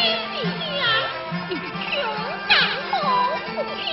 你的家，你的胸膛和母。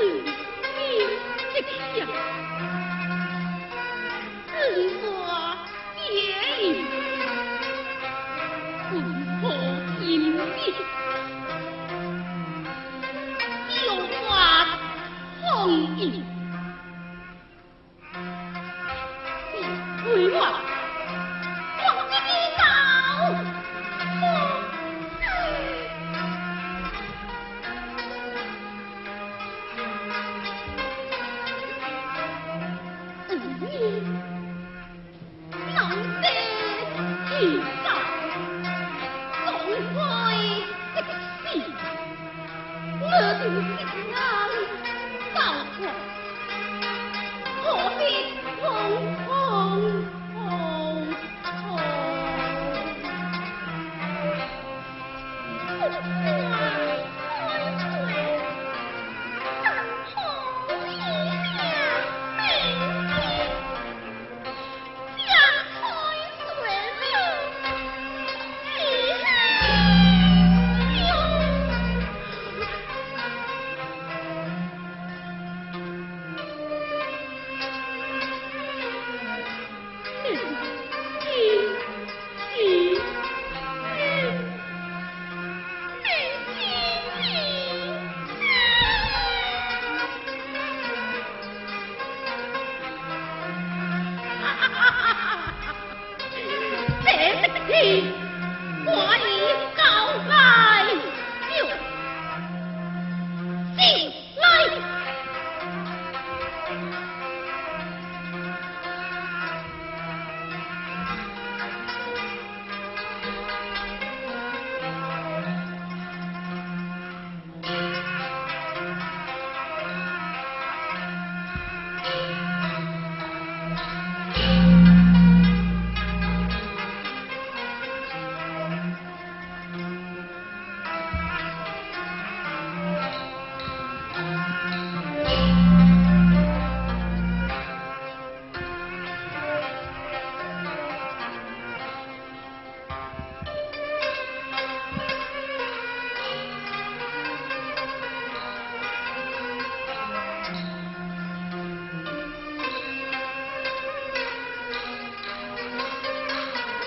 Thank you. Stop.